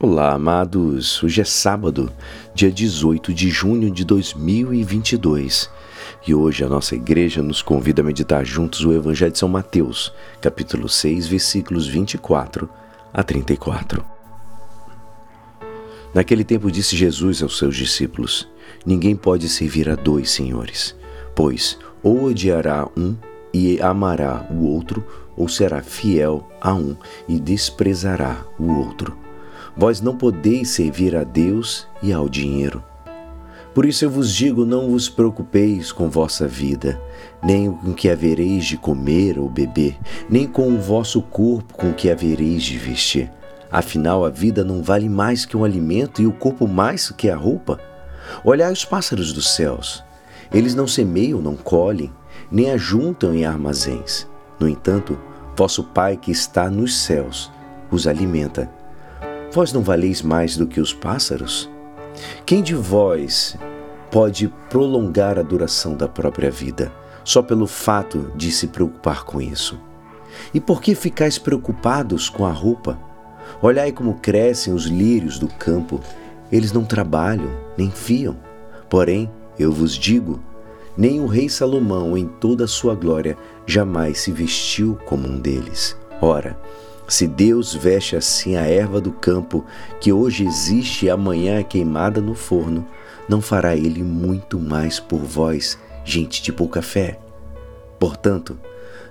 Olá, amados. Hoje é sábado, dia 18 de junho de 2022. E hoje a nossa igreja nos convida a meditar juntos o Evangelho de São Mateus, capítulo 6, versículos 24 a 34. Naquele tempo disse Jesus aos seus discípulos: Ninguém pode servir a dois senhores, pois ou odiará um e amará o outro, ou será fiel a um e desprezará o outro. Vós não podeis servir a Deus e ao dinheiro. Por isso eu vos digo: não vos preocupeis com vossa vida, nem com que havereis de comer ou beber, nem com o vosso corpo com que havereis de vestir. Afinal, a vida não vale mais que um alimento e o corpo mais que a roupa. Olhai os pássaros dos céus. Eles não semeiam, não colhem, nem ajuntam em armazéns. No entanto, vosso Pai que está nos céus os alimenta. Vós não valeis mais do que os pássaros? Quem de vós pode prolongar a duração da própria vida só pelo fato de se preocupar com isso? E por que ficais preocupados com a roupa? Olhai como crescem os lírios do campo. Eles não trabalham, nem fiam. Porém, eu vos digo, nem o rei Salomão, em toda a sua glória, jamais se vestiu como um deles. Ora, se Deus veste assim a erva do campo, que hoje existe e amanhã é queimada no forno, não fará Ele muito mais por vós, gente de pouca fé? Portanto,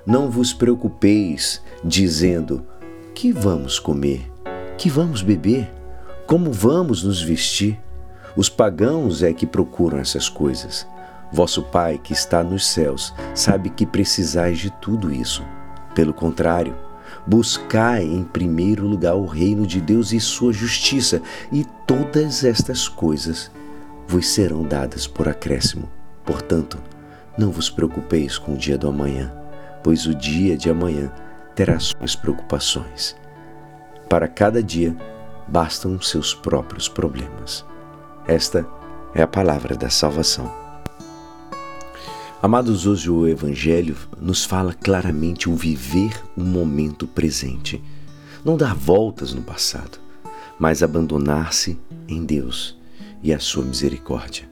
não vos preocupeis, dizendo: que vamos comer? Que vamos beber? Como vamos nos vestir? Os pagãos é que procuram essas coisas. Vosso Pai, que está nos céus, sabe que precisais de tudo isso. Pelo contrário, Buscai em primeiro lugar o reino de Deus e sua justiça, e todas estas coisas vos serão dadas por acréscimo. Portanto, não vos preocupeis com o dia do amanhã, pois o dia de amanhã terá suas preocupações. Para cada dia bastam seus próprios problemas. Esta é a palavra da salvação. Amados, hoje o Evangelho nos fala claramente o viver o momento presente. Não dar voltas no passado, mas abandonar-se em Deus e a sua misericórdia.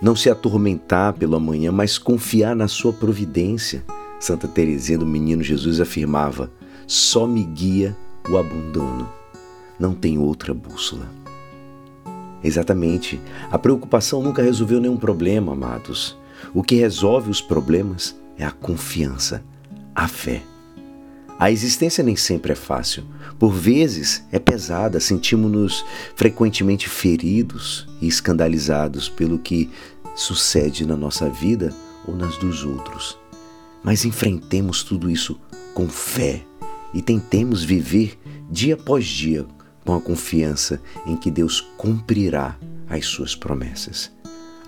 Não se atormentar pelo amanhã, mas confiar na sua providência. Santa Teresinha do Menino Jesus afirmava: só me guia o abandono, não tem outra bússola. Exatamente, a preocupação nunca resolveu nenhum problema, amados. O que resolve os problemas é a confiança, a fé. A existência nem sempre é fácil. Por vezes é pesada, sentimos-nos frequentemente feridos e escandalizados pelo que sucede na nossa vida ou nas dos outros. Mas enfrentemos tudo isso com fé e tentemos viver dia após dia com a confiança em que Deus cumprirá as suas promessas.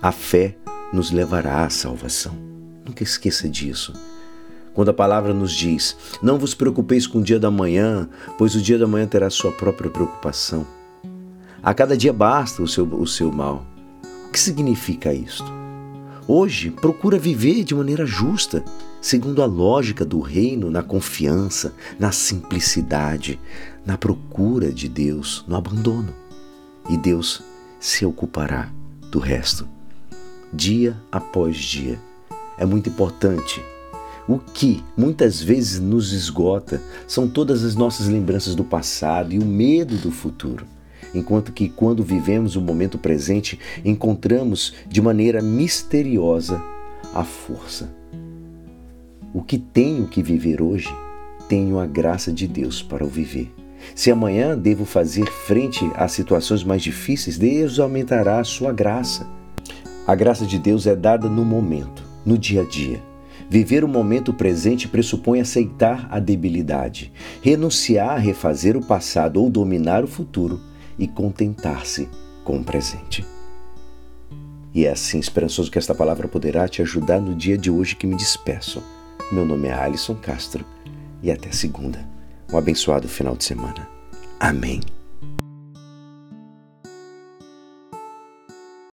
A fé nos levará à salvação. Nunca esqueça disso. Quando a palavra nos diz: Não vos preocupeis com o dia da manhã, pois o dia da manhã terá sua própria preocupação. A cada dia basta o seu, o seu mal. O que significa isto? Hoje, procura viver de maneira justa, segundo a lógica do reino, na confiança, na simplicidade, na procura de Deus, no abandono. E Deus se ocupará do resto dia após dia. É muito importante. O que muitas vezes nos esgota são todas as nossas lembranças do passado e o medo do futuro. Enquanto que, quando vivemos o momento presente, encontramos de maneira misteriosa a força. O que tenho que viver hoje, tenho a graça de Deus para o viver. Se amanhã devo fazer frente a situações mais difíceis, Deus aumentará a sua graça. A graça de Deus é dada no momento, no dia a dia. Viver o momento presente pressupõe aceitar a debilidade, renunciar a refazer o passado ou dominar o futuro e contentar-se com o presente. E é assim esperançoso que esta palavra poderá te ajudar no dia de hoje que me despeço. Meu nome é Alisson Castro e até segunda. Um abençoado final de semana. Amém.